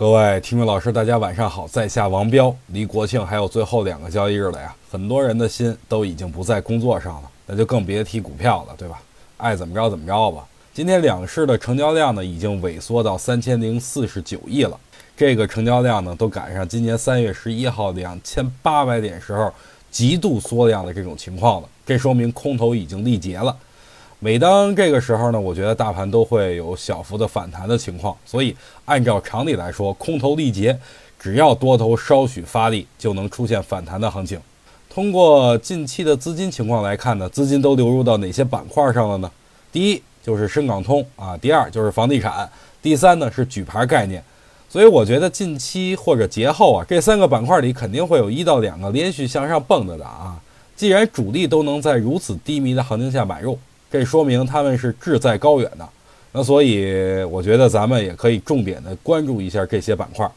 各位听众老师，大家晚上好，在下王彪。离国庆还有最后两个交易日了呀，很多人的心都已经不在工作上了，那就更别提股票了，对吧？爱怎么着怎么着吧。今天两市的成交量呢，已经萎缩到三千零四十九亿了。这个成交量呢，都赶上今年三月十一号两千八百点时候极度缩量的这种情况了。这说明空头已经力竭了。每当这个时候呢，我觉得大盘都会有小幅的反弹的情况。所以按照常理来说，空头力竭，只要多头稍许发力，就能出现反弹的行情。通过近期的资金情况来看呢，资金都流入到哪些板块上了呢？第一就是深港通啊，第二就是房地产，第三呢是举牌概念。所以我觉得近期或者节后啊，这三个板块里肯定会有一到两个连续向上蹦跶的啊。既然主力都能在如此低迷的行情下买入，这说明他们是志在高远的。那所以我觉得咱们也可以重点的关注一下这些板块。